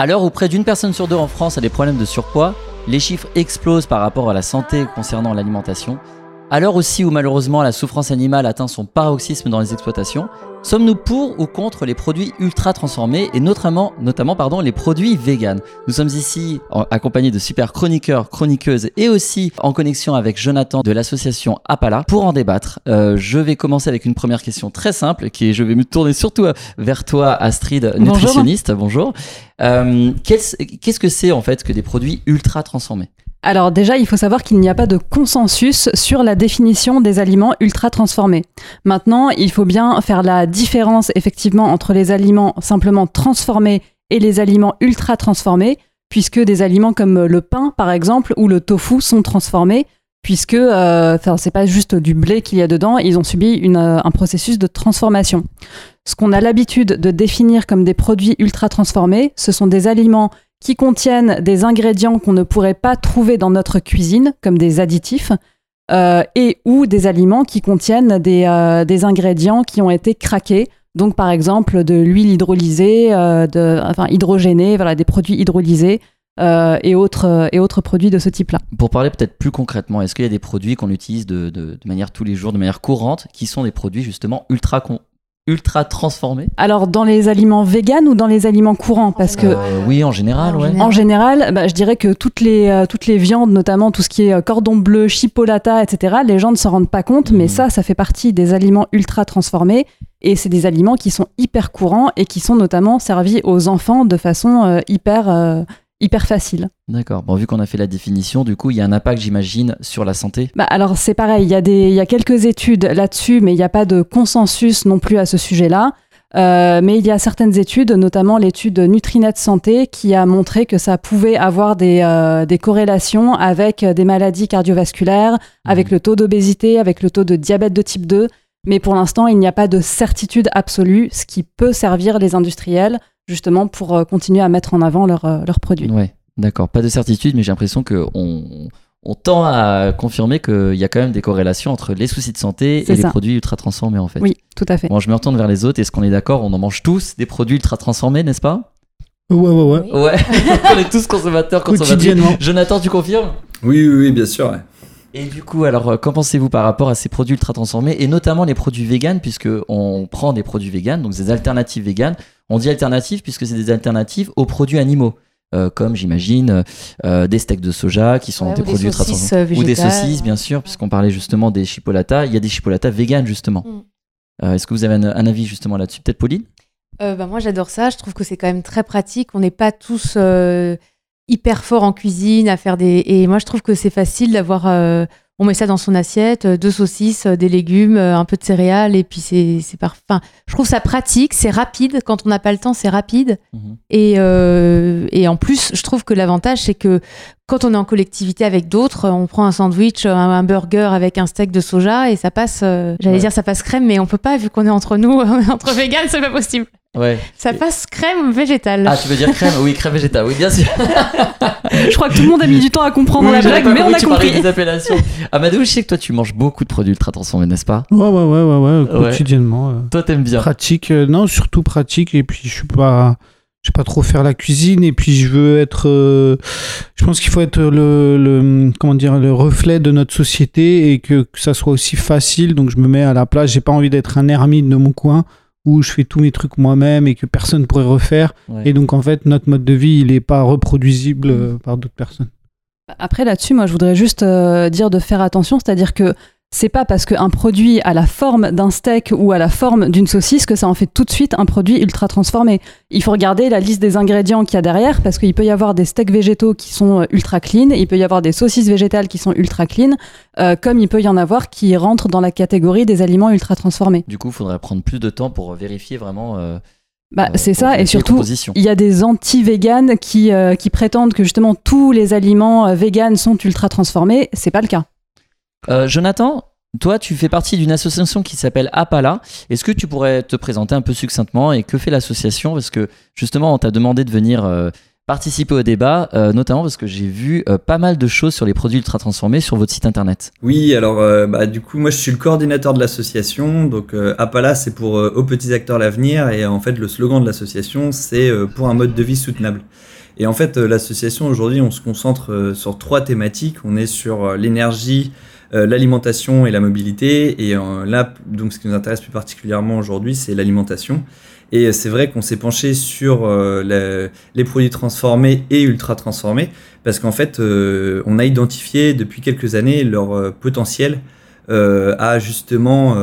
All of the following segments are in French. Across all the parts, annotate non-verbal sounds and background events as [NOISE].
À l'heure où près d'une personne sur deux en France a des problèmes de surpoids, les chiffres explosent par rapport à la santé concernant l'alimentation. À l'heure aussi où malheureusement la souffrance animale atteint son paroxysme dans les exploitations, sommes-nous pour ou contre les produits ultra transformés et notamment, notamment pardon, les produits véganes? Nous sommes ici accompagnés de super chroniqueurs, chroniqueuses et aussi en connexion avec Jonathan de l'association Apala pour en débattre. Euh, je vais commencer avec une première question très simple qui est, je vais me tourner surtout vers toi Astrid, nutritionniste. Bonjour. Euh, Qu'est-ce que c'est en fait que des produits ultra transformés? Alors déjà, il faut savoir qu'il n'y a pas de consensus sur la définition des aliments ultra transformés. Maintenant, il faut bien faire la différence effectivement entre les aliments simplement transformés et les aliments ultra transformés, puisque des aliments comme le pain par exemple ou le tofu sont transformés, puisque euh, c'est pas juste du blé qu'il y a dedans, ils ont subi euh, un processus de transformation. Ce qu'on a l'habitude de définir comme des produits ultra transformés, ce sont des aliments qui contiennent des ingrédients qu'on ne pourrait pas trouver dans notre cuisine, comme des additifs, euh, et ou des aliments qui contiennent des, euh, des, ingrédients qui ont été craqués. Donc, par exemple, de l'huile hydrolysée, euh, de, enfin hydrogénée, voilà, des produits hydrolysés et, autres, et autres produits de ce type-là. Pour parler peut-être plus concrètement, est-ce qu'il y a des produits qu'on utilise de, de, de, manière tous les jours, de manière courante, qui sont des produits justement ultra ultra transformés Alors dans les aliments véganes ou dans les aliments courants? Parce que euh, oui en général ouais. En général, bah, je dirais que toutes les euh, toutes les viandes notamment tout ce qui est euh, cordon bleu, chipolata, etc. Les gens ne s'en rendent pas compte, mais mhm. ça ça fait partie des aliments ultra transformés et c'est des aliments qui sont hyper courants et qui sont notamment servis aux enfants de façon hyper hyper facile. D'accord. Bon, vu qu'on a fait la définition, du coup, il y a un impact, j'imagine, sur la santé bah, Alors, c'est pareil, il y, a des, y a quelques études là-dessus, mais il n'y a pas de consensus non plus à ce sujet-là. Euh, mais il y a certaines études, notamment l'étude Nutrinet Santé, qui a montré que ça pouvait avoir des, euh, des corrélations avec des maladies cardiovasculaires, avec mmh. le taux d'obésité, avec le taux de diabète de type 2. Mais pour l'instant, il n'y a pas de certitude absolue, ce qui peut servir les industriels justement pour euh, continuer à mettre en avant euh, leurs produits. Ouais, d'accord. Pas de certitude, mais j'ai l'impression qu'on on tend à confirmer qu'il y a quand même des corrélations entre les soucis de santé et les produits ultra transformés en fait. Oui, tout à fait. Bon, je me retourne vers les autres. Est-ce qu'on est d'accord? On en mange tous des produits ultra transformés, n'est-ce pas? Ouais, ouais, ouais. Ouais, [LAUGHS] on est tous consommateurs, consommateurs. Jonathan, tu confirmes? Oui, oui, oui, bien sûr. Et du coup, alors, euh, qu'en pensez-vous par rapport à ces produits ultra transformés et notamment les produits véganes, puisque on prend des produits véganes, donc des alternatives véganes. On dit alternatives puisque c'est des alternatives aux produits animaux. Euh, comme j'imagine euh, des steaks de soja qui sont des produits transformés ou des saucisses bien sûr puisqu'on parlait justement des chipolatas il y a des chipolatas véganes justement mm. est-ce que vous avez un, avis justement là-dessus? Peut-être Pauline? Bah, moi j'adore ça je trouve que c'est quand même très pratique on n'est pas tous hyper fort en cuisine, à faire des. Et moi, je trouve que c'est facile d'avoir. Euh, on met ça dans son assiette, euh, deux saucisses, euh, des légumes, un peu de céréales, et puis c'est parfait. Enfin, je trouve ça pratique, c'est rapide. Quand on n'a pas le temps, c'est rapide. Mhm. Et, et en plus, je trouve que l'avantage, c'est que quand on est en collectivité avec d'autres, on prend un sandwich, un, burger avec un steak de soja, et ça passe. J'allais dire ça passe crème, mais on peut pas, vu qu'on est entre nous, [LAUGHS] entre véganes, c'est pas possible. Ouais. Ça passe crème végétale. Ah, tu veux dire crème? Oui, crème végétale, oui, bien sûr. je crois que tout le monde a mis du temps à comprendre la blague, mais on a compris. Des appellations. Amadou, je sais que toi, tu manges beaucoup de produits ultra transformés, n'est-ce pas? Ouais, ouais, ouais, ouais, ouais, quotidiennement. Euh. Toi, t'aimes bien? Pratique, euh, non, surtout pratique, et puis je suis pas. Je sais pas trop faire la cuisine et puis je veux être euh, je pense qu'il faut être le, le, comment dire le reflet de notre société et que, que ça soit aussi facile. Donc je me mets à la place. J'ai pas envie d'être un ermite de mon coin où je fais tous mes trucs moi-même et que personne ne pourrait refaire. Et donc, en fait, notre mode de vie, il n'est pas reproduisible euh, par d'autres personnes. Après, là-dessus, moi, je voudrais juste euh, dire de faire attention, c'est-à-dire que c'est pas parce qu'un produit a la forme d'un steak ou a la forme d'une saucisse que ça en fait tout de suite un produit ultra transformé. Il faut regarder la liste des ingrédients qu'il y a derrière parce qu'il peut y avoir des steaks végétaux qui sont euh, ultra clean, il peut y avoir des saucisses végétales qui sont ultra clean, euh, comme il peut y en avoir qui rentrent dans la catégorie des aliments ultra transformés. Du coup, il faudrait prendre plus de temps pour vérifier vraiment. Euh, bah, c'est ça, et surtout, il y a des anti-véganes qui, qui prétendent que justement tous les aliments véganes sont ultra transformés. C'est pas le cas. Euh, Jonathan, toi, tu fais partie d'une association qui s'appelle Apala. Est-ce que tu pourrais te présenter un peu succinctement et que fait l'association? Parce que justement, on t'a demandé de venir euh, participer au débat, euh, notamment parce que j'ai vu euh, pas mal de choses sur les produits ultra transformés sur votre site internet. Oui, alors bah, du coup, moi je suis le coordinateur de l'association. Donc Appala, c'est pour aux petits acteurs l'avenir. Et en fait, le slogan de l'association, c'est pour un mode de vie soutenable. Et en fait, l'association aujourd'hui, on se concentre sur trois thématiques. On est sur l'énergie, l'alimentation et la mobilité. Et là, donc, ce qui nous intéresse plus particulièrement aujourd'hui, c'est l'alimentation. Et c'est vrai qu'on s'est penché sur euh, les produits transformés et ultra transformés parce qu'en fait, euh, on a identifié depuis quelques années leur euh, potentiel à justement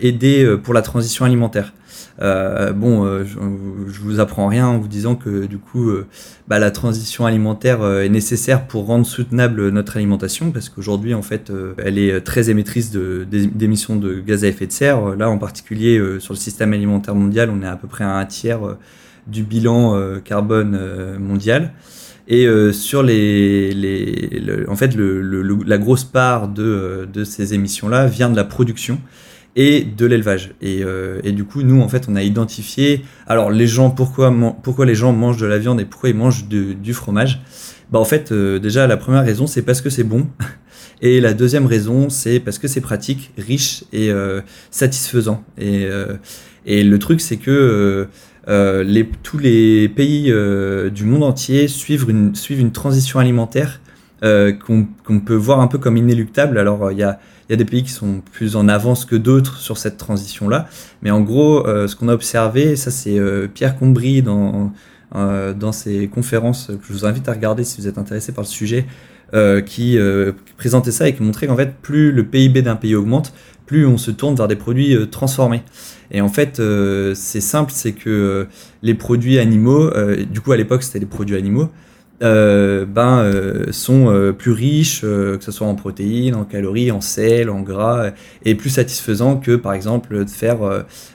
aider pour la transition alimentaire. Euh, bon, euh, je, vous apprends rien en vous disant que du coup, euh, bah, la transition alimentaire est nécessaire pour rendre soutenable notre alimentation, parce qu'aujourd'hui, en fait, elle est très émettrice d'émissions de, gaz à effet de serre. Là, en particulier sur le système alimentaire mondial, on est à peu près à un tiers du bilan carbone mondial. Et sur les, les en fait, la grosse part de, de ces émissions-là vient de la production et de l'élevage. Et, euh, et, du coup, nous, en fait, on a identifié. Alors, les gens, pourquoi, pourquoi les gens mangent de la viande et pourquoi ils mangent du fromage? Bah, en fait, euh, déjà, la première raison, c'est parce que c'est bon. [LAUGHS] Et la deuxième raison, c'est parce que c'est pratique, riche et euh, satisfaisant. Et, euh, et le truc, c'est que euh, tous les pays du monde entier suivent une, transition alimentaire qu'on peut voir un peu comme inéluctable. Alors, il y a des pays qui sont plus en avance que d'autres sur cette transition-là. Mais en gros, euh, ce qu'on a observé, ça c'est euh, Pierre Combry dans, euh, dans ses conférences que je vous invite à regarder si vous êtes intéressé par le sujet, qui présentait ça et qui montrait qu'en fait, plus le PIB d'un pays augmente, plus on se tourne vers des produits transformés. Et en fait, c'est simple, c'est que les produits animaux, du coup à l'époque c'était les produits animaux, euh, ben, euh, sont euh, plus riches, que ce soit en protéines, en calories, en sel, en gras, et plus satisfaisants que par exemple de faire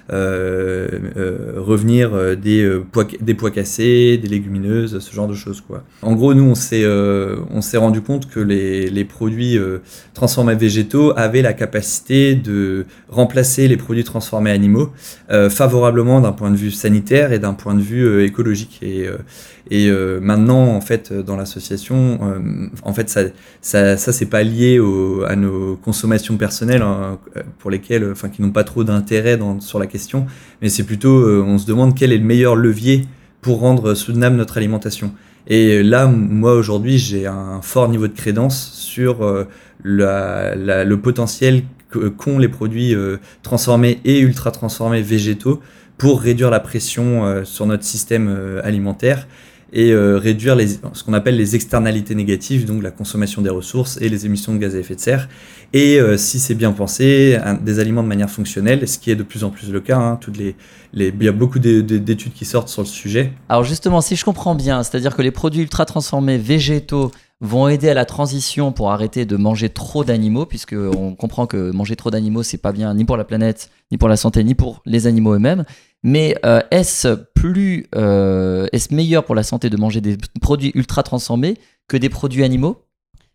revenir des, pois, des pois cassés, des légumineuses, ce genre de choses. Quoi. En gros, nous, on s'est, on rendu compte que les, les produits transformés végétaux avaient la capacité de remplacer les produits transformés animaux favorablement d'un point de vue sanitaire et d'un point de vue écologique. Et, et maintenant, en fait, dans l'association, euh, en fait, ça, ça, ça c'est pas lié à nos consommations personnelles hein, pour lesquelles, enfin, qui n'ont pas trop d'intérêt sur la question, mais c'est plutôt, euh, on se demande quel est le meilleur levier pour rendre soutenable notre alimentation. Et là, moi aujourd'hui, j'ai un fort niveau de crédence sur le potentiel qu'ont les produits transformés et ultra transformés végétaux pour réduire la pression sur notre système alimentaire et euh, réduire les, ce qu'on appelle les externalités négatives, donc la consommation des ressources et les émissions de gaz à effet de serre. Et euh, si c'est bien pensé, des aliments de manière fonctionnelle, ce qui est de plus en plus le cas. Hein, les, il y a beaucoup d'études qui sortent sur le sujet. Alors justement, si je comprends bien, c'est-à-dire que les produits ultra transformés végétaux vont aider à la transition pour arrêter de manger trop d'animaux, puisque on comprend que manger trop d'animaux, c'est pas bien ni pour la planète, ni pour la santé, ni pour les animaux eux-mêmes. Mais euh, est-ce plus, euh, est-ce meilleur pour la santé de manger des produits ultra transformés que des produits animaux?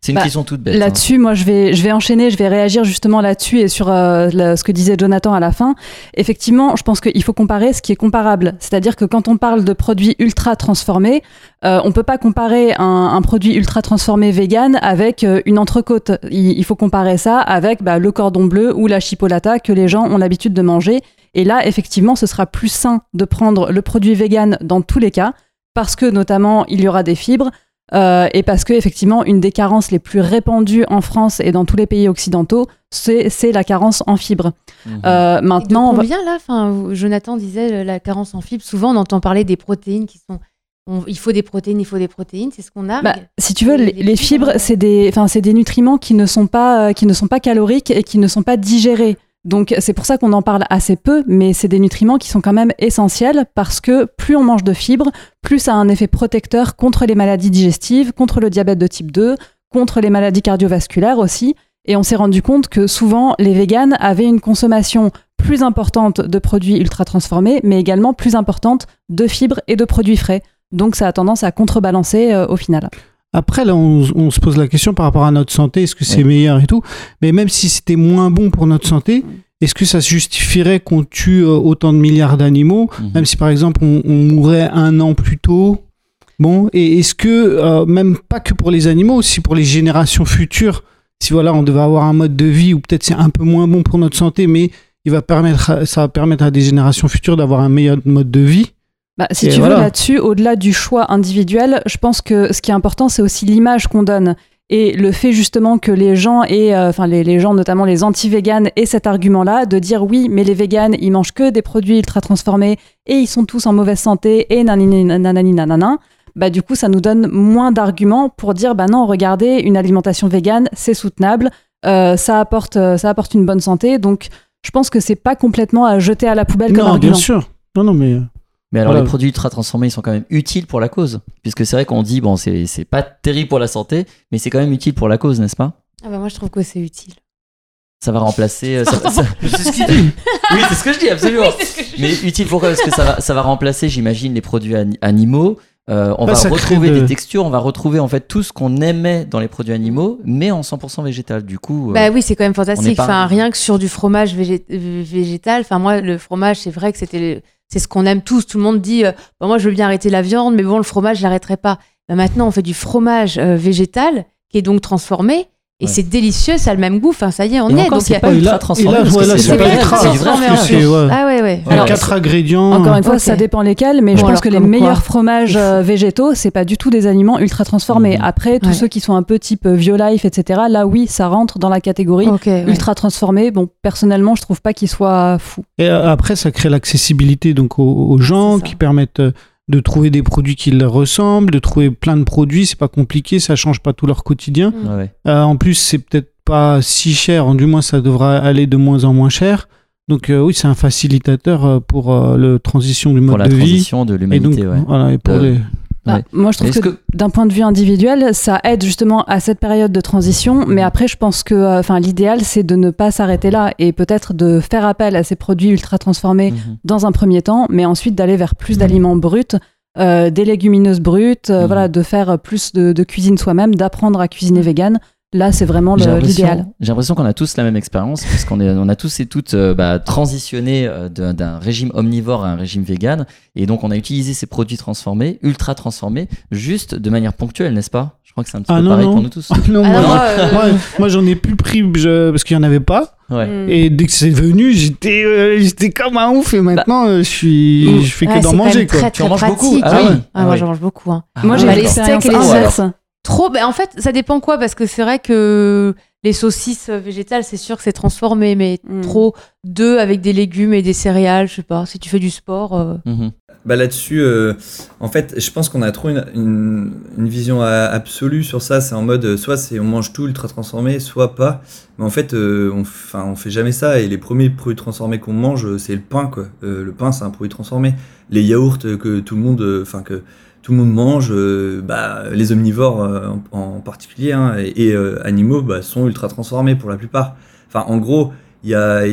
C'est une bah, question toute bête. Hein. Là-dessus, moi, je vais, je vais enchaîner, je vais réagir justement là-dessus et sur euh, ce que disait Jonathan à la fin. Effectivement, je pense qu'il faut comparer ce qui est comparable. C'est-à-dire que quand on parle de produits ultra transformés, euh, on peut pas comparer un, un, produit ultra transformé vegan avec euh, une entrecôte. Il, il, faut comparer ça avec bah, le cordon bleu ou la chipolata que les gens ont l'habitude de manger. Et là, effectivement, ce sera plus sain de prendre le produit vegan dans tous les cas parce que notamment il y aura des fibres, euh, et parce que effectivement, une des carences les plus répandues en France et dans tous les pays occidentaux, c'est la carence en fibres. Mhm. Euh, maintenant, combien là enfin, Jonathan disait euh, la carence en fibres. Souvent, on entend parler des protéines qui sont il faut des protéines, il faut des protéines, c'est ce qu'on a. Bah, si tu veux, les, fibres, c'est des, c'est des nutriments qui ne sont pas, qui ne sont pas caloriques et qui ne sont pas digérés. Donc c'est pour ça qu'on en parle assez peu, mais c'est des nutriments qui sont quand même essentiels parce que plus on mange de fibres, plus ça a un effet protecteur contre les maladies digestives, contre le diabète de type 2, contre les maladies cardiovasculaires aussi. Et on s'est rendu compte que souvent les véganes avaient une consommation plus importante de produits ultra transformés, mais également plus importante de fibres et de produits frais. Donc ça a tendance à contrebalancer euh, au final. Après, là, on, se pose la question par rapport à notre santé, est-ce que c'est meilleur et tout Mais même si c'était moins bon pour notre santé, est-ce que ça se justifierait qu'on tue euh, autant de milliards d'animaux, mhm. même si par exemple on, mourrait un an plus tôt? Bon, et est-ce que, euh, même pas que pour les animaux, aussi pour les générations futures, si voilà, on devait avoir un mode de vie, ou peut-être c'est un peu moins bon pour notre santé, mais il va permettre, ça va permettre à des générations futures d'avoir un meilleur mode de vie? Bah, si Et tu voilà. veux, là-dessus, au-delà du choix individuel, je pense que ce qui est important, c'est aussi l'image qu'on donne. Et le fait justement que les gens, et euh, les, les gens, notamment les anti-véganes, aient cet argument-là de dire oui, mais les véganes, ils mangent que des produits ultra transformés et ils sont tous en mauvaise santé et nanani nanani nanana. Bah, du coup, ça nous donne moins d'arguments pour dire bah non, regardez, une alimentation végane, c'est soutenable, euh, ça, apporte, euh, ça apporte une bonne santé. Donc, je pense que c'est pas complètement à jeter à la poubelle comme Non, bien argument. sûr. Non, non, mais. Mais alors Voilà. les produits ultra transformés, ils sont quand même utiles pour la cause. Puisque c'est vrai qu'on dit, bon, c'est c'est pas terrible pour la santé, mais c'est quand même utile pour la cause, n'est-ce pas? Ah bah moi je trouve que c'est utile. Ça va remplacer... euh, ça- ça- [LAUGHS] C'est ce qu'il dit. Oui, c'est ce que je dis, absolument. Mais utile pourquoi Parce que ça va, ça va remplacer, j'imagine, les produits ani- animaux. Euh, on Bah, va retrouver de- des textures, on va retrouver en fait tout ce qu'on aimait dans les produits animaux, mais en 100% végétal. Du coup, euh, Bah oui, c'est quand même fantastique. pas- Enfin, rien que sur du fromage végé- végétal. Enfin, moi, le fromage, c'est vrai que c'était, c'est ce qu'on aime tous. Tout le monde dit, euh, Bah, moi, je veux bien arrêter la viande, mais bon, le fromage, je l'arrêterai pas. Bah, maintenant, on fait du fromage euh, végétal qui est donc transformé. Et Ouais. c'est délicieux, ça a le même goût. Enfin, ça y est, on Et est. encore, Donc, c'est il y a- pas ultra transformé. c'est pas ultra. ultra transformé. Ah ouais, ouais. Alors, quatre ingrédients. Encore une fois, ça dépend lesquels, mais je pense que les meilleurs fromages euh, végétaux, c'est pas du tout des aliments ultra transformés. Mhm. Après, tous Ouais. ceux qui sont un peu type euh, Violife, etc., là, oui, ça rentre dans la catégorie Ok, ouais. ultra transformés. Bon, personnellement, je trouve pas qu'ils soient fous. Et euh, après, ça crée l'accessibilité donc aux, aux gens qui permettent euh, de trouver des produits qui leur ressemblent, de trouver plein de produits. C'est pas compliqué, ça change pas tout leur quotidien. Mm. Ouais. Euh, en plus, c'est peut-être pas si cher, du moins ça devra aller de moins en moins cher. Donc euh, oui, c'est un facilitateur euh, pour euh, le transition du mode Pour la de vie. transition de Et donc l'humanité, ouais. voilà, et pour les. Bah, Ouais. Moi, je trouve que, que- d'un point de vue individuel, ça aide justement à cette période de transition. Mais après, je pense que euh, enfin, l'idéal, c'est de ne pas s'arrêter là et peut-être de faire appel à ces produits ultra transformés Mhm. dans un premier temps, mais ensuite d'aller vers plus d'aliments bruts, euh, des légumineuses brutes, euh, Mhm. voilà, de faire plus de, de cuisine soi-même, d'apprendre à cuisiner vegan. Là, c'est vraiment l'idéal. J'ai l'impression qu'on a tous la même expérience, puisqu'on est, on a tous et toutes euh, bah, transitionné euh, d'un régime omnivore à un régime vegan, et donc on a utilisé ces produits transformés, ultra transformés, juste de manière ponctuelle, n'est-ce pas? Je crois que c'est un petit Ah peu non, pareil non. pour nous tous. [LAUGHS] non, Ah moi, non, moi, euh, moi, moi, j'en ai plus pris je- parce qu'il y en avait pas. Ouais. Mm. Et dès que c'est venu, j'étais euh, j'étais comme un ouf. Et maintenant, euh, je suis, je fais que Ouais, d'en manger quoi. très, Tu en très manges beaucoup. Ah oui. Ah, Ah moi, oui. j'en mange beaucoup. hein. Moi, j'ai bah, les steaks et les inverse. Trop, ben en fait, ça dépend quoi, parce que c'est vrai que les saucisses végétales, c'est sûr que c'est transformé, mais Mm. trop d'œufs avec des légumes et des céréales, je sais pas, si tu fais du sport. euh, Mhm. Bah là-dessus, euh, en fait, je pense qu'on a trop une, une, une vision absolue sur ça. C'est en mode, euh, soit c'est on mange tout ultra transformé, soit pas. Mais en fait, euh, on, enfin, on fait jamais ça. Et les premiers produits transformés qu'on mange, c'est le pain, quoi. Euh, le pain, c'est un produit transformé. Les yaourts que tout le monde, euh, enfin que tout le monde mange, euh, bah, les omnivores euh, en, particulier hein, et, euh, animaux, bah, sont ultra transformés pour la plupart. Enfin, en gros, il y a,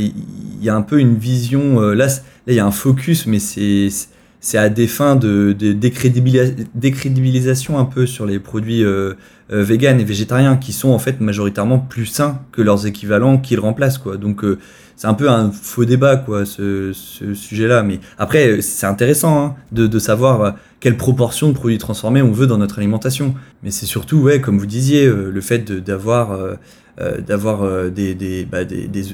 un peu une vision. là, il y a un focus, mais c'est à des fins de, de décrédibili- décrédibilisation un peu sur les produits véganes et végétariens qui sont en fait majoritairement plus sains que leurs équivalents qui le remplacent quoi. Donc c'est un peu un faux débat quoi ce, sujet-là. Mais après c'est intéressant hein, de, savoir quelle proportion de produits transformés on veut dans notre alimentation. Mais c'est surtout ouais comme vous disiez euh, le fait d'avoir euh, euh, d'avoir euh, des, des, bah, des, des,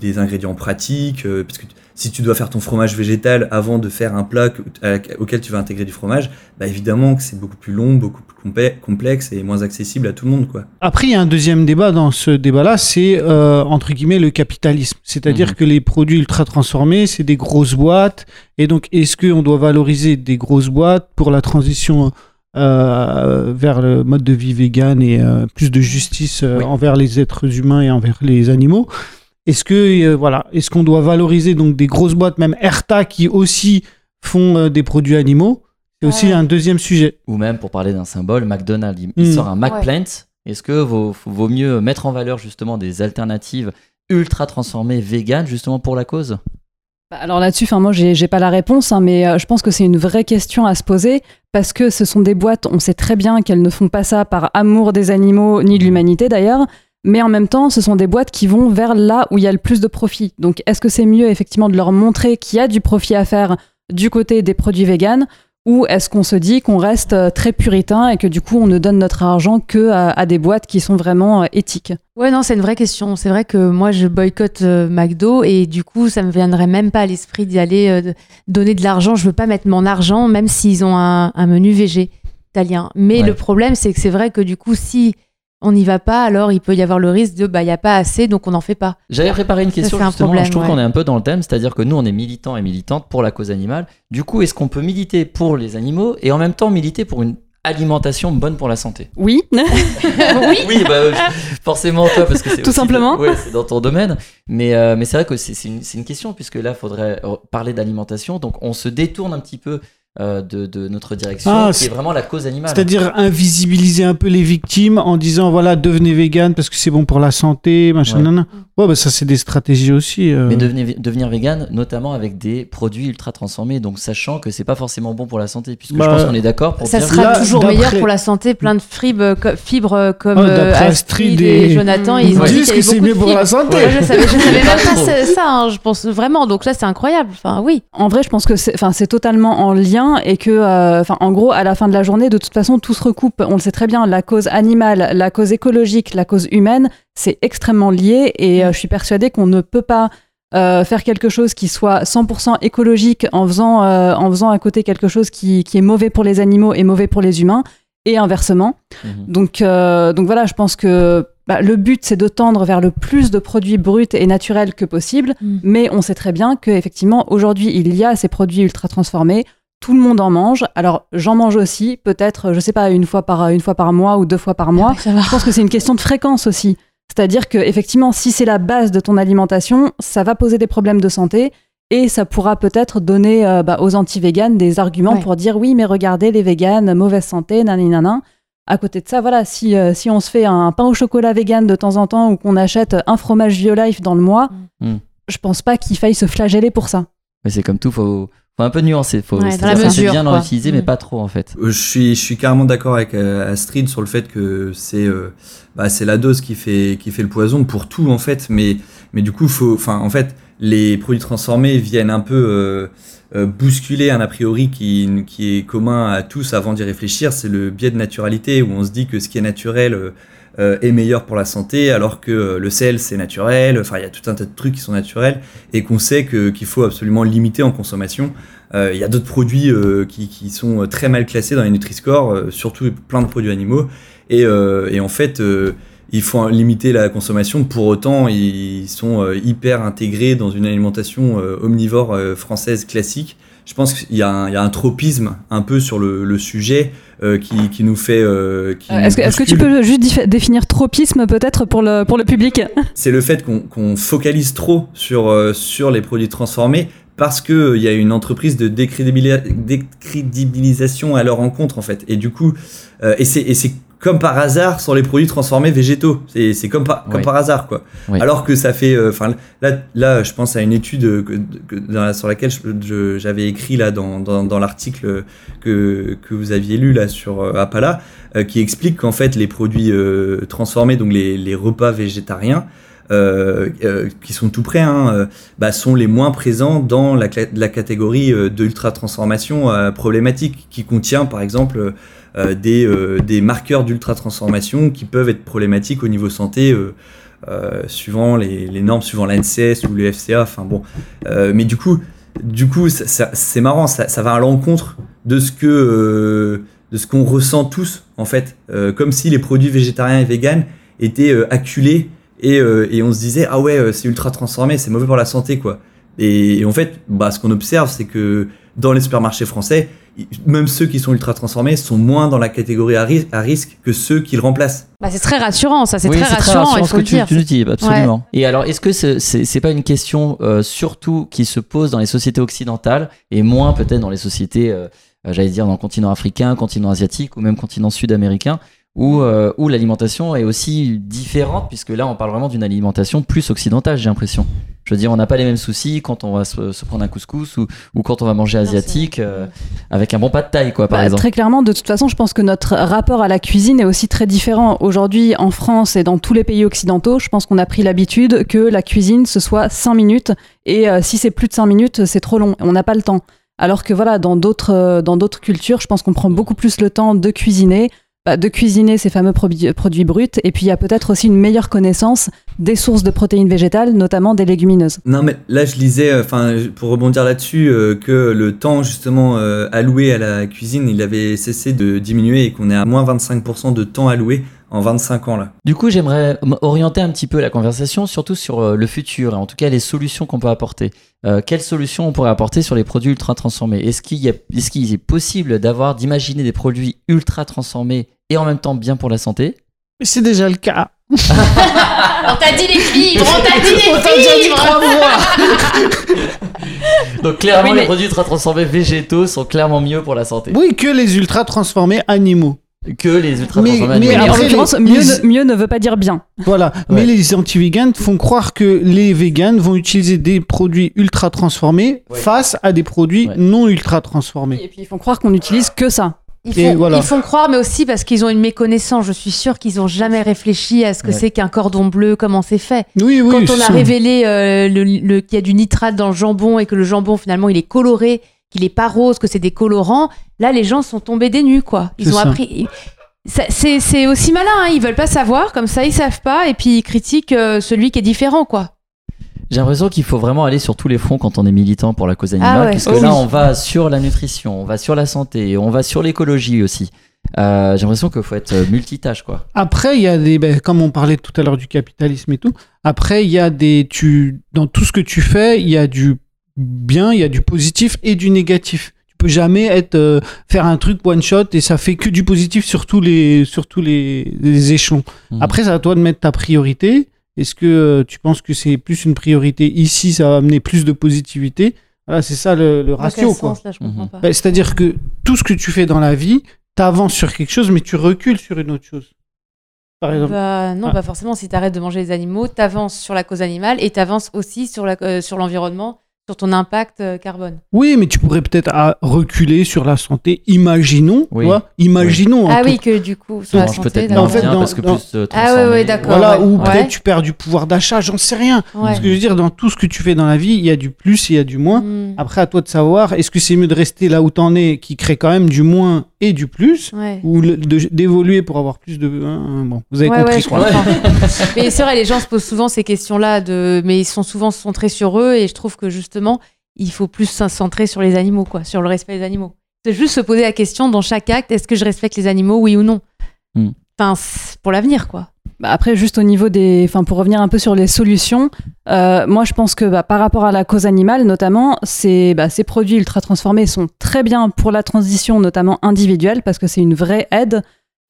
des, ingrédients pratiques, euh, parce que si tu dois faire ton fromage végétal avant de faire un plat que- à- auquel tu vas intégrer du fromage, bah évidemment que c'est beaucoup plus long, beaucoup plus complexe et moins accessible à tout le monde. quoi. Après, il y a un deuxième débat dans ce débat-là, c'est entre guillemets le capitalisme. C'est-à-dire Mhm. que les produits ultra transformés, c'est des grosses boîtes. Et donc, est-ce qu'on doit valoriser des grosses boîtes pour la transition euh, vers le mode de vie vegan et euh, plus de justice euh, Oui. envers les êtres humains et envers les animaux Est-ce que euh, voilà, est-ce qu'on doit valoriser donc des grosses boîtes, même Erta qui aussi font euh, des produits animaux? C'est aussi Ouais. un deuxième sujet. Ou même pour parler d'un symbole, McDonald's, il, il Mm. sort un McPlant. Est-ce que vaut, vaut mieux mettre en valeur justement des alternatives ultra transformées véganes justement pour la cause? Alors là-dessus, enfin moi j'ai j'ai pas la réponse, hein, mais euh, je pense que c'est une vraie question à se poser parce que ce sont des boîtes, on sait très bien qu'elles ne font pas ça par amour des animaux ni de l'humanité d'ailleurs, mais en même temps, ce sont des boîtes qui vont vers là où il y a le plus de profit. Donc est-ce que c'est mieux effectivement de leur montrer qu'il y a du profit à faire du côté des produits véganes ou est-ce qu'on se dit qu'on reste euh, très puritain et que du coup on ne donne notre argent que à, des boîtes qui sont vraiment euh, éthiques? Ouais, non, c'est une vraie question. C'est vrai que moi je boycotte euh, McDo et du coup ça me viendrait même pas à l'esprit d'y aller donner de l'argent. Je veux pas mettre mon argent même s'ils ont un, menu végétalien. Mais le problème c'est que c'est vrai que du coup si on n'y va pas, alors il peut y avoir le risque de bah il y a pas assez donc on n'en fait pas. J'avais préparé une question justement, je trouve qu'on est un peu dans le thème, c'est-à-dire que nous on est militants et militantes pour la cause animale. Du coup, est-ce qu'on peut militer pour les animaux et en même temps militer pour une alimentation bonne pour la santé? Oui. [LAUGHS] oui. oui, bah, forcément toi parce que c'est tout simplement. Oui, c'est dans ton domaine, mais euh, mais c'est vrai que c'est une, une, question puisque là il faudrait parler d'alimentation, donc on se détourne un petit peu euh, de, notre direction, ah, qui est vraiment la cause animale. C'est-à-dire invisibiliser un peu les victimes en disant voilà, devenez vegan parce que c'est bon pour la santé, machin, ouais. Ouais, bah ça, c'est des stratégies aussi. Euh. Mais devenir, devenir vegan, notamment avec des produits ultra transformés, donc sachant que c'est pas forcément bon pour la santé, puisque je bah, pense qu'on est d'accord pour Ça sera toujours meilleur pour la santé, plein de fibres, fibres comme euh, Astrid et, Jonathan. Ils, disent que c'est mieux pour la santé. je savais, savais même [LAUGHS] pas ça, hein, je pense vraiment. Donc là, c'est incroyable. Enfin, oui. En vrai, je pense que c'est totalement en lien et que, euh, enfin, en gros, à la fin de la journée, de toute façon, tout se recoupe. On le sait très bien, la cause animale, la cause écologique, la cause humaine, c'est extrêmement lié et euh, je suis persuadée qu'on ne peut pas euh, faire quelque chose qui soit 100% écologique en faisant, en faisant à côté quelque chose qui, qui, est mauvais pour les animaux et mauvais pour les humains et inversement. Mhm. Donc, donc voilà, je pense que bah, le but, c'est de tendre vers le plus de produits bruts et naturels que possible, mm. mais on sait très bien qu'effectivement, aujourd'hui, il y a ces produits ultra transformés tout le monde en mange. Alors j'en mange aussi, peut-être, je sais pas, une fois par une fois par mois ou deux fois par mois. je pense que c'est une question de fréquence aussi. C'est-à-dire que effectivement, si c'est la base de ton alimentation, ça va poser des problèmes de santé et ça pourra peut-être donner euh, bah, aux anti-véganes des arguments pour dire oui, mais regardez les véganes, mauvaise santé, naninana. À côté de ça, voilà, si, euh, si on se fait un pain au chocolat vegan de temps en temps ou qu'on achète un fromage Violife dans le mois, mm. je pense pas qu'il faille se flageller pour ça. Mais c'est comme tout, faut, un peu nuancer. Faut ouais, c'est bien l'utiliser, mais mm. pas trop en fait. Euh, je suis, je suis carrément d'accord avec euh, Astrid sur le fait que c'est euh, bah, c'est la dose qui fait, qui fait le poison pour tout en fait. Mais, mais du coup, faut, enfin, en fait, les produits transformés viennent un peu bousculer un a priori qui, qui est commun à tous avant d'y réfléchir. C'est le biais de naturalité où on se dit que ce qui est naturel euh, est meilleur pour la santé, alors que euh, le sel c'est naturel. Enfin, il y a tout un tas de trucs qui sont naturels et qu'on sait qu'il faut absolument limiter en consommation. Euh, il y a d'autres produits qui, qui, sont très mal classés dans les Nutri-Score, surtout plein de produits animaux. Et, et en fait, il faut limiter la consommation. Pour autant, ils sont hyper intégrés dans une alimentation omnivore française classique je pense qu'il y, a un tropisme un peu sur le, sujet euh, qui, nous fait. Euh, euh, est-ce que, tu peux juste définir tropisme peut-être pour le, pour le public? C'est le fait qu'on focalise trop sur, sur les produits transformés parce qu'il y a une entreprise de décrédibilisation à leur encontre en fait. Et du coup, et c'est comme par hasard sur les produits transformés végétaux. C'est comme, par, comme par hasard, quoi. Alors que ça fait. Euh, enfin, là, là, je pense à une étude que, sur laquelle j'avais écrit là dans, dans, dans l'article que, que vous aviez lu là sur euh, Apala, euh, qui explique qu'en fait, les produits transformés, donc les, les repas végétariens, qui sont tout prêts, hein, bah, sont les moins présents dans la, la catégorie de ultra transformation problématique, qui contient par exemple euh, des, euh, des, marqueurs d'ultra-transformation qui peuvent être problématiques au niveau santé. Euh, suivant les, normes, suivant l'ANSES ou le FCA. Enfin bon, mais du coup, du coup, c'est marrant, ça, va à l'encontre de ce que de ce qu'on ressent tous en fait, comme si les produits végétariens et véganes étaient acculés et, et, on se disait ah ouais c'est ultra transformé, c'est mauvais pour la santé quoi. Et, en fait, bah, ce qu'on observe, c'est que dans les supermarchés français, même ceux qui sont ultra transformés sont moins dans la catégorie à, risque que ceux qui le remplacent. Bah, c'est très rassurant, ça, c'est très, rassurant, il faut que dire. Tu, tu dis, absolument. Et alors, est-ce que c'est c'est pas une question euh, surtout qui se pose dans les sociétés occidentales et moins peut-être dans les sociétés, euh, j'allais dire, dans le continent africain, continent asiatique ou même continent sud-américain où, où l'alimentation est aussi différente, puisque là, on parle vraiment d'une alimentation plus occidentale, j'ai l'impression. Je veux dire, on n'a pas les mêmes soucis quand on va se, prendre un couscous ou, ou, quand on va manger asiatique euh, avec un bon pas de taille, quoi, par bah, exemple. Très clairement, de toute façon, je pense que notre rapport à la cuisine est aussi très différent. Aujourd'hui, en France et dans tous les pays occidentaux, je pense qu'on a pris l'habitude que la cuisine, ce soit 5 minutes. Et euh, si c'est plus de 5 minutes, c'est trop long. On n'a pas le temps. Alors que voilà, dans d'autres euh, dans d'autres cultures, je pense qu'on prend beaucoup plus le temps de cuisiner, de cuisiner ces fameux produits, produits bruts, et puis il y a peut-être aussi une meilleure connaissance des sources de protéines végétales, notamment des légumineuses. Non, mais là, je lisais, euh, enfin, pour rebondir là-dessus, euh, que le temps justement euh, alloué à la cuisine, il avait cessé de diminuer et qu'on est à moins 25% de temps alloué en 25 ans là. Du coup, j'aimerais orienter un petit peu la conversation, surtout sur le futur, et en tout cas les solutions qu'on peut apporter. Euh, quelles solutions on pourrait apporter sur les produits ultra transformés? Est-ce qu'il qu'il est possible d'avoir, d'imaginer des produits ultra transformés et en même temps bien pour la santé Mais c'est déjà le cas. On t'a dit les fibres, on t'a dit les On t'a déjà dit fibres. trois fois. Donc clairement, Oui, les produits ultra transformés végétaux sont clairement mieux pour la santé Oui, que les ultra transformés animaux. que les ultra Mais- transformés mais Mais en l'occurrence, les- mieux, les- ne, mieux ne veut pas dire bien. Voilà. Mais les anti-véganes font croire que les véganes vont utiliser des produits ultra transformés Ouais. face à des produits Ouais. non ultra transformés. Et puis ils font croire qu'on n'utilise que ça. Ils font, voilà. ils font croire, mais aussi parce qu'ils ont une méconnaissance. Je suis sûre qu'ils n'ont jamais réfléchi à ce que Ouais. c'est qu'un cordon bleu, comment c'est fait. Oui, oui. Quand on a ça- révélé euh, le- le- qu'il y a du nitrate dans le jambon et que le jambon finalement il est coloré, qu'il est pas rose, que c'est des colorants, là les gens sont tombés des nues quoi. Ils ont ça. appris. C'est aussi malin, hein. ils veulent pas savoir, comme ça ils savent pas et puis ils critiquent euh, celui qui est différent quoi. J'ai l'impression qu'il faut vraiment aller sur tous les fronts quand on est militant pour la cause animale, Ah ouais. puisque Oh là oui. on va sur la nutrition, on va sur la santé, on va sur l'écologie aussi. Euh, J'ai l'impression qu'il faut être euh, multitâche quoi. Après, il y a des, ben, comme on parlait tout à l'heure du capitalisme et tout. Après, il y a des, tu, dans tout ce que tu fais, il y a du bien, il y a du positif et du négatif. Tu peux jamais être, euh, faire un truc one shot et ça fait que du positif sur tous les, sur tous les, les échelons. Mhm. Après, c'est à toi de mettre ta priorité. Est-ce que euh, tu penses que c'est plus une priorité ici, ça va amener plus de positivité? Voilà, c'est ça le, le Dans ratio, quel quoi. sens, là, je comprends pas. C'est-à-dire que tout ce que tu fais dans la vie, t'avances sur quelque chose, mais tu recules sur une autre chose. Par exemple. Bah, non, Ah. pas forcément. Si tu arrêtes de manger les animaux, tu avances sur la cause animale et tu avances aussi sur la- euh, sur l'environnement, sur ton impact euh, carbone. Oui, mais tu pourrais peut-être ah, reculer sur la santé. Imaginons, Oui. tu vois, imaginons. Ah tout- oui, que du coup, sur Tu la santé, en fait, dans- parce que dans- plus euh, Ah transformé. ouais, d'accord. Voilà, ouais. ou Ouais. peut-être tu perds du pouvoir d'achat, j'en sais rien. Ouais. Ce que je veux dire, dans tout ce que tu fais dans la vie, il y a du plus et il y a du moins. Mm. Après, à toi de savoir, est-ce que c'est mieux de rester là où t'en es, qui crée quand même du moins et du plus, Ouais. ou d'évoluer pour avoir plus de. hein, bon, vous avez Ouais, compris ouais, je quoi. comprends. [LAUGHS] mais c'est vrai, les gens se posent souvent ces questions-là, de... mais ils sont souvent centrés sur eux, et je trouve que justement, il faut plus se centrer sur les animaux, quoi, sur le respect des animaux. C'est juste se poser la question dans chaque acte, est-ce que je respecte les animaux, oui ou non? Hmm. Enfin, c'est pour l'avenir, quoi. Bah, après, juste au niveau des. Enfin, pour revenir un peu sur les solutions, euh, moi, je pense que bah, par rapport à la cause animale, notamment, ces, bah, ces produits ultra transformés sont très bien pour la transition, notamment individuelle, parce que c'est une vraie aide.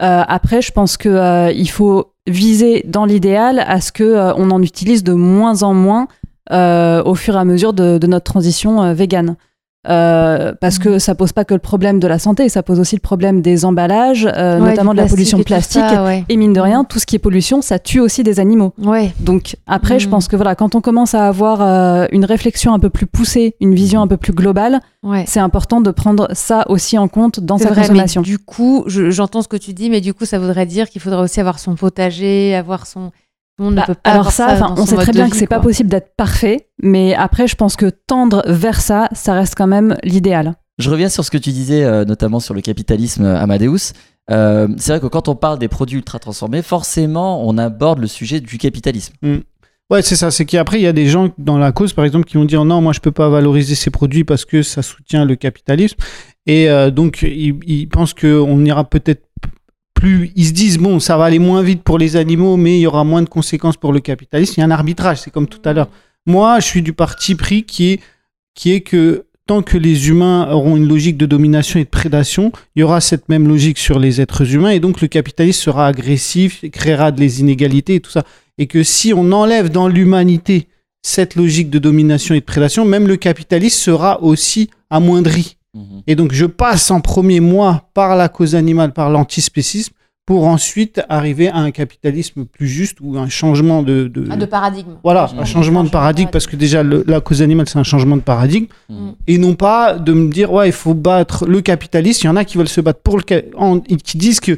Euh, après, je pense que euh, il faut viser dans l'idéal à ce que euh, on en utilise de moins en moins au fur et à mesure de, de notre transition euh, végane. Euh, parce que ça pose pas que le problème de la santé, ça pose aussi le problème des emballages, euh, Ouais, notamment de la pollution et plastique. ça, ouais. Et mine de rien, tout ce qui est pollution, ça tue aussi des animaux. Ouais. Donc après, je Mm. pense que voilà, quand on commence à avoir euh, une réflexion un peu plus poussée, une vision un peu plus globale, c'est important de prendre ça aussi en compte dans sa vrai, consommation. mais du coup, je- j'entends ce que tu dis, mais du coup, ça voudrait dire qu'il faudrait aussi avoir son potager, avoir son. Monde ne Bah, peut pas alors avoir ça, on sait très bien vie, que c'est pas possible d'être parfait, mais après, je pense que tendre vers ça, ça reste quand même l'idéal. Je reviens sur ce que tu disais, euh, notamment sur le capitalisme euh, Amadeus. Euh, c'est vrai que quand on parle des produits ultra transformés, forcément, on aborde le sujet du capitalisme. Ouais, c'est ça. C'est qu'après, il y a des gens dans la cause, par exemple, qui vont dire non, moi, je peux pas valoriser ces produits parce que ça soutient le capitalisme. Et euh, donc, ils, ils pensent qu'on ira peut-être plus. Ils se disent bon, ça va aller moins vite pour les animaux, mais il y aura moins de conséquences pour le capitalisme. Il y a un arbitrage. C'est comme tout à l'heure. Moi, je suis du parti pris qui est, que tant que les humains auront une logique de domination et de prédation, il y aura cette même logique sur les êtres humains. Et donc, le capitalisme sera agressif, créera des inégalités et tout ça et que si on enlève dans l'humanité cette logique de domination et de prédation, même le capitalisme sera aussi amoindri. Mhm. Et donc je passe en premier moi par la cause animale, par l'antispécisme, pour ensuite arriver à un capitalisme plus juste ou un changement de... de- Ah, de paradigme. Voilà, un changement de paradigme, parce que déjà le- la cause animale c'est un changement de paradigme, Mhm. et non pas de me dire ouais il faut battre le capitalisme. Il y en a qui veulent se battre pour le en- qui disent que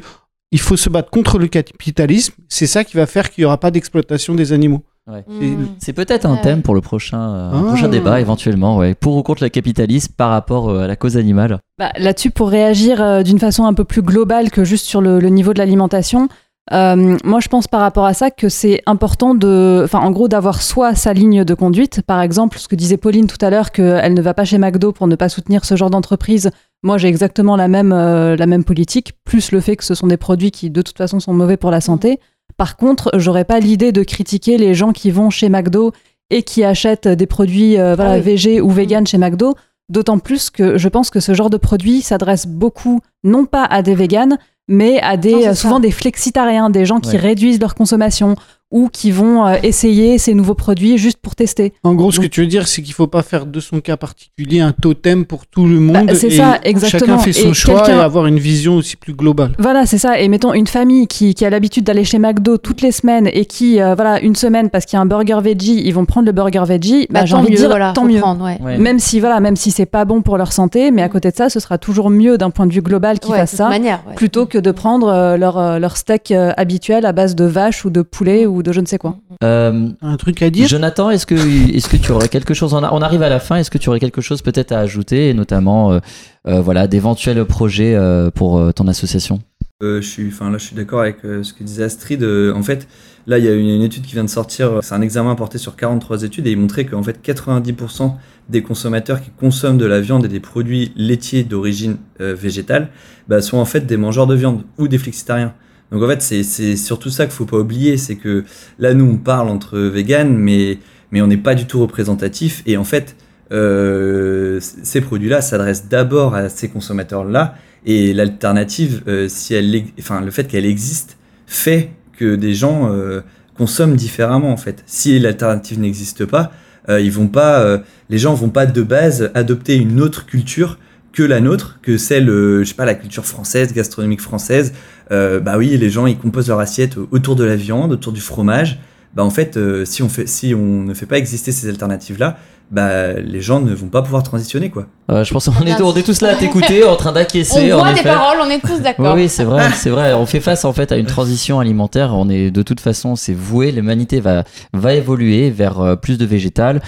il faut se battre contre le capitalisme. C'est ça qui va faire qu'il n'y aura pas d'exploitation des animaux. Ouais. Mm. C'est peut-être un thème pour le prochain, euh, un Ah. prochain débat éventuellement, ouais. pour ou contre le capitalisme par rapport euh, à la cause animale. Bah, Là-dessus, pour réagir euh, d'une façon un peu plus globale que juste sur le, le niveau de l'alimentation, euh, moi je pense par rapport à ça que c'est important de, enfin en gros d'avoir soit sa ligne de conduite, par exemple ce que disait Pauline tout à l'heure qu'elle ne va pas chez McDo pour ne pas soutenir ce genre d'entreprise. Moi j'ai exactement la même euh, la même politique, plus le fait que ce sont des produits qui de toute façon sont mauvais pour la santé. Par contre, j'aurais pas l'idée de critiquer les gens qui vont chez McDo et qui achètent des produits euh, voilà, Ah oui. ou véganes chez McDo. D'autant plus que je pense que ce genre de produit s'adresse beaucoup, non pas à des véganes, mais à des, Non, euh, souvent ça. des flexitariens, des gens qui Ouais. réduisent leur consommation ou qui vont euh, essayer ces nouveaux produits juste pour tester. En gros, ce Donc- que tu veux dire, c'est qu'il faut pas faire de son cas particulier un totem pour tout le monde. Bah, c'est ça, exactement. Chacun fait son Et choix et avoir une vision aussi plus globale. Voilà, c'est ça. Et mettons une famille qui, qui a l'habitude d'aller chez McDo toutes les semaines et qui, euh, voilà, une semaine parce qu'il y a un burger veggie, ils vont prendre le burger veggie. Bah, Bah, j'ai envie de dire, voilà, tant mieux. prendre, ouais. Ouais. Même si, voilà, même si c'est pas bon pour leur santé, mais à côté de ça, ce sera toujours mieux d'un point de vue global qu'ils Ouais, fassent ça. manière, ouais. plutôt que de prendre euh, leur, euh, leur steak euh, habituel à base de vache ou de poulet ou de je ne sais quoi. Euh, Un truc à dire Jonathan, est-ce que, est-ce que tu aurais quelque chose, on, a- on arrive à la fin, est-ce que tu aurais quelque chose peut-être à ajouter, et notamment euh, euh, voilà, d'éventuels projets euh, pour euh, ton association? Euh, je suis, enfin là, je suis d'accord avec euh, ce que disait Astrid. Euh, en fait, là, il y a une, une étude qui vient de sortir. C'est un examen porté sur 43 études et il montrait qu'en fait, 90% des consommateurs qui consomment de la viande et des produits laitiers d'origine euh, végétale bah, sont en fait des mangeurs de viande ou des flexitariens. Donc en fait, c'est surtout ça qu'il faut pas oublier, c'est que là, nous, on parle entre véganes, mais on n'est pas du tout représentatif. Et en fait, euh, ces produits-là s'adressent d'abord à ces consommateurs-là. Et l'alternative, euh, si elle, enfin, le fait qu'elle existe, fait que des gens euh, consomment différemment en fait. Si l'alternative n'existe pas, ils vont pas, les gens vont pas de base adopter une autre culture que la nôtre, que celle, euh, je sais pas, la culture française, gastronomique française. Euh, bah oui, les gens ils composent leur assiette autour de la viande, autour du fromage. Bah en fait, euh, si on fait, si on ne fait pas exister ces alternatives là, bah les gens ne vont pas pouvoir transitionner quoi. Euh, Je pense qu'on est, on est tous là à t'écouter, en train On d'acquiescer. en voit des effet. paroles, on est tous Oui, d'accord. oui, c'est vrai, c'est vrai. On fait face en fait à une transition alimentaire. On est de toute façon, c'est voué. L'humanité va va évoluer vers plus de végétal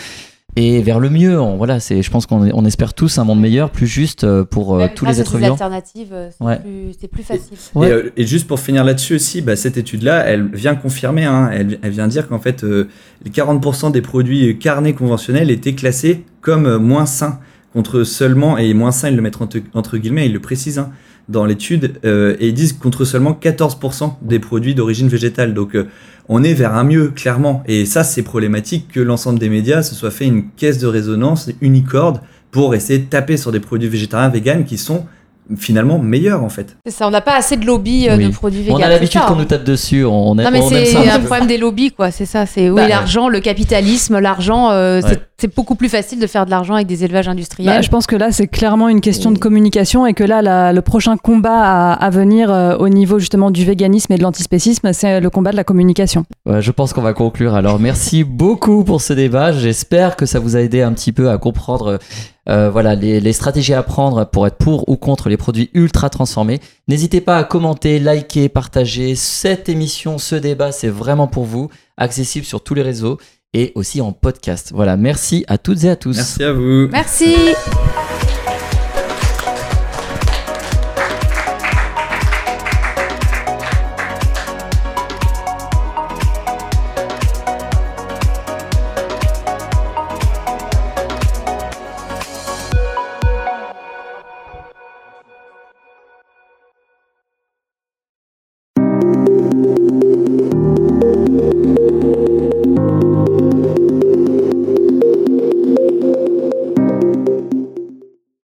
et vers le mieux. On- voilà, c'est. Je pense qu'on on espère tous un monde meilleur, plus juste euh, pour euh, Même tous les êtres vivants. alternatives, euh, c'est Ouais. plus, c'est plus facile. Ouais. Et, euh, et juste pour finir là-dessus aussi, bah, cette étude-là, elle vient confirmer, hein, elle, elle vient dire qu'en fait, euh, les 40% des produits carnés conventionnels étaient classés comme moins sains, contre seulement, et moins sains, ils le mettent entre, entre guillemets, ils le précisent hein, dans l'étude, euh, et ils disent contre seulement 14% des produits d'origine végétale. Donc euh, on est vers un mieux, clairement. Et ça, c'est problématique que l'ensemble des médias se soit fait une caisse de résonance unicorde pour essayer de taper sur des produits végétariens, véganes qui sont finalement meilleurs en fait. C'est ça, on n'a pas assez de lobby euh, Oui. de produits véganes. On a l'habitude qu'on hein. nous tape dessus. On, aime- Non mais on aime c'est un problème des lobbies quoi, c'est ça, c'est oui Bah, l'argent, le capitalisme, l'argent, euh, Ouais. c'est- c'est beaucoup plus facile de faire de l'argent avec des élevages industriels. Bah, je pense que là, c'est clairement une question de communication et que là, la- le prochain combat à, à venir euh, au niveau justement du véganisme et de l'antispécisme, c'est le combat de la communication. Ouais, je pense qu'on va conclure. Alors, merci [LAUGHS] beaucoup pour ce débat. J'espère que ça vous a aidé un petit peu à comprendre euh, voilà, les, les stratégies à prendre pour être pour ou contre les produits ultra transformés. N'hésitez pas à commenter, liker, partager. Cette émission, ce débat, c'est vraiment pour vous. Accessible sur tous les réseaux et aussi en podcast. Voilà, merci à toutes et à tous. Merci à vous. Merci.